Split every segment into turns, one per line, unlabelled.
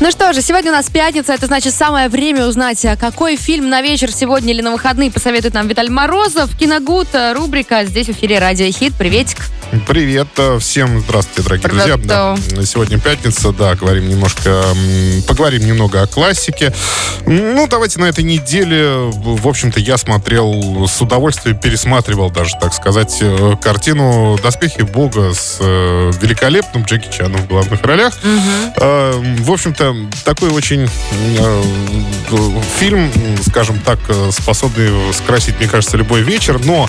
Ну что же, сегодня у нас пятница, это значит самое время узнать, а какой фильм на вечер сегодня или на выходные посоветует нам Виталий Морозов. Киногуд, э, рубрика здесь в эфире Радио Хит. Приветик.
Привет, э, всем здравствуйте, дорогие
Привет.
друзья. Да, сегодня пятница, да, говорим немножко, поговорим немного о классике. Ну, давайте на этой неделе, в общем-то, я смотрел с удовольствием, пересматривал даже, так сказать, э, картину «Доспехи Бога» с великолепным Джеки Чаном в главных ролях. Э, В общем-то, такой очень э, фильм, скажем так, э, способный скрасить, мне кажется, любой вечер, но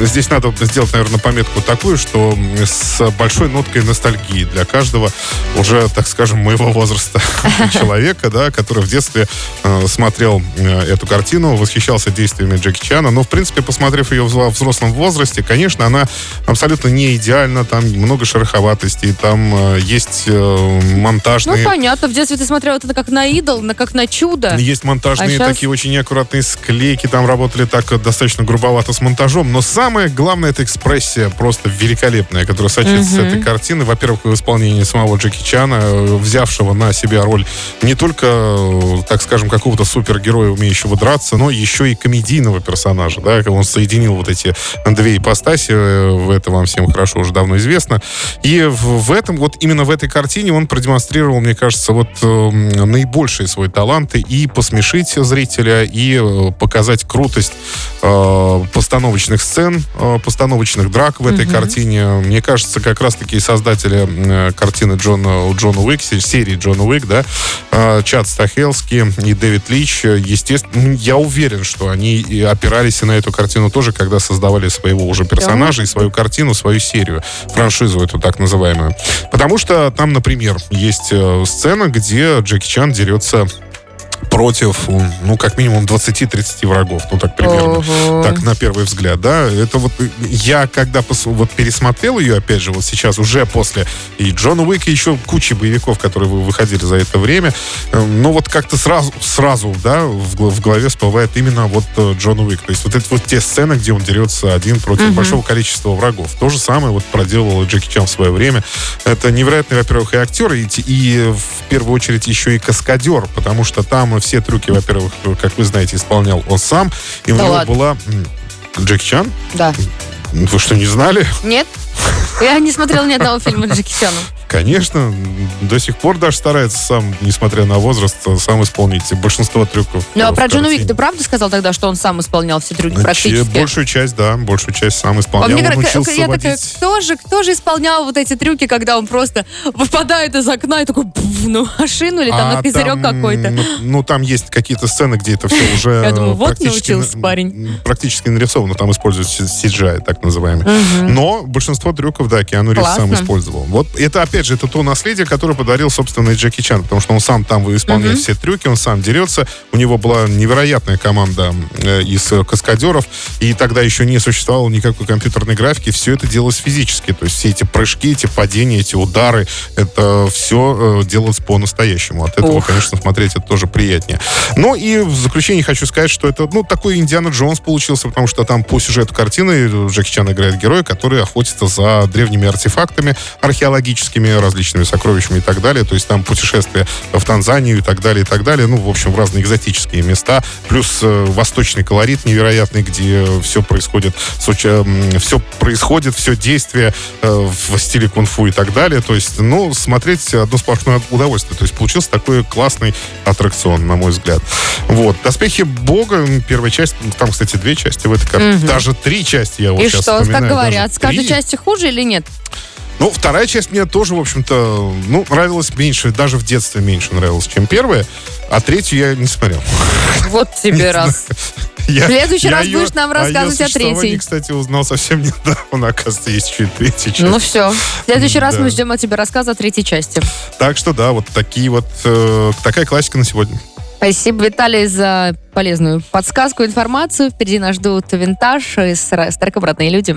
здесь надо сделать, наверное, пометку такую, что с большой ноткой ностальгии для каждого уже, так скажем, моего возраста человека, да, который в детстве э, смотрел э, эту картину, восхищался действиями Джеки Чана, но, в принципе, посмотрев ее в взрослом возрасте, конечно, она абсолютно не идеальна, там много шероховатостей, там э, есть э,
Ну,
монтажные...
понятно, в детстве ты смотрел это как на идол, на как на чудо.
Есть монтажные
А щас-
такие очень неаккуратные склейки, там работали так достаточно грубовато с монтажом, но самое главное это экспрессия просто великолепная, которая сочится с этой картины. Во-первых, в исполнении самого Джеки Чана, э, взявшего на себя роль не только, э, так скажем, какого-то супергероя, умеющего драться, но еще и комедийного персонажа, да, он соединил вот эти две ипостаси, э, это вам всем хорошо уже давно известно. И в, этом, вот именно в этой картине он продемонстрировал, мне кажется, вот наибольшие свои таланты и посмешить зрителя, и э, показать крутость э, постановочных сцен, э, постановочных драк в этой картине. Мне кажется, как раз-таки создатели картины Джона, Джона Уик, се- серии Джона Уик, да, Чад Стахелский и Дэвид Лич, естественно, я уверен, что они опирались и на эту картину тоже, когда создавали своего уже персонажа и свою картину, свою серию, франшизу эту так называемую. Потому что там, например, есть сцена, где Джеки Чан дерется против, ну, как минимум 20-30 врагов, ну, так примерно.
Ого.
Так, на первый взгляд, да. Это вот э, я, когда пос- вот пересмотрел ее, опять же, вот сейчас, уже после и Джона Уика, еще кучи боевиков, которые вы- выходили за это время, э, ну, вот как-то сразу, сразу, да, в, в голове всплывает именно вот э, Джон Уик. То есть вот это вот те сцены, где он дерется один против большого количества врагов. То же самое вот проделывал и Джеки Чан в свое время. Это невероятный, во-первых, и актер, и, и в первую очередь еще и каскадер, потому что там все трюки, во-первых, как вы знаете, исполнял он сам, и у
Да
него
ладно?
была... Джеки Чан?
Да.
Вы что, не знали?
Нет? Я не смотрела ни одного фильма Джеки Чана.
Конечно, до сих пор даже старается сам, несмотря на возраст, сам исполнить большинство трюков.
Ну, а
в
про Джона Уик ты правда сказал тогда, что он сам исполнял все трюки
Значит,
практически?
Большую часть, да, большую часть сам
А
исполнял.
мне
Он учился
я такая, кто же, кто же исполнял вот эти трюки, когда он просто выпадает из окна и такой пф, на машину или там
А
на козырек какой-то?
Ну, ну, там есть какие-то сцены, где это все уже
Я думаю, вот научился
на-
парень.
Практически нарисовано, там используют CGI, так называемый. Но большинство трюков, да, Киану Ривз сам использовал. Вот это, опять же, это то наследие, которое подарил, собственно, и Джеки Чан, потому что он сам там исполняет все трюки, он сам дерется. У него была невероятная команда э, из э, каскадеров, и тогда еще не существовало никакой компьютерной графики, все это делалось физически, то есть все эти прыжки, эти падения, эти удары, это все делалось по-настоящему. От этого,
Ух.
конечно, смотреть это тоже приятнее. Ну и в заключение хочу сказать, что это, ну, такой Индиана Джонс получился, потому что там по сюжету картины Джеки Чан играет героя, который охотится за древними артефактами археологическими, различными сокровищами и так далее. То есть там путешествия в Танзанию и так далее, и так далее. Ну, в общем, в разные экзотические места. Плюс э, восточный колорит невероятный, где все происходит, все происходит, все действие э, в стиле кунг-фу и так далее. То есть, ну, смотреть одно сплошное удовольствие. То есть получился такой классный аттракцион, на мой взгляд. Вот. «Доспехи Бога», первая часть, там, кстати, две части в этой карте.
Мгм.
Даже три части я вот
И
сейчас
что, как
вспоминаю,
говорят,
даже
с каждой части хуже или нет?
Ну, вторая часть мне тоже, в общем-то, ну, нравилась меньше, даже в детстве меньше нравилась, чем первая. А третью я не смотрел.
Вот тебе раз.
Я,
В следующий
я
раз
её-
будешь нам
о её
рассказывать о
существовании,
третьей.
кстати, узнал совсем недавно. Оказывается, есть еще и третья часть.
Ну все. В следующий раз
Да.
мы ждем от тебя рассказа о третьей части.
Так что да, вот такие вот э, такая классика на сегодня.
Спасибо, Виталий, за полезную подсказку, информацию. Впереди нас ждут винтаж и с с треком «Родные люди».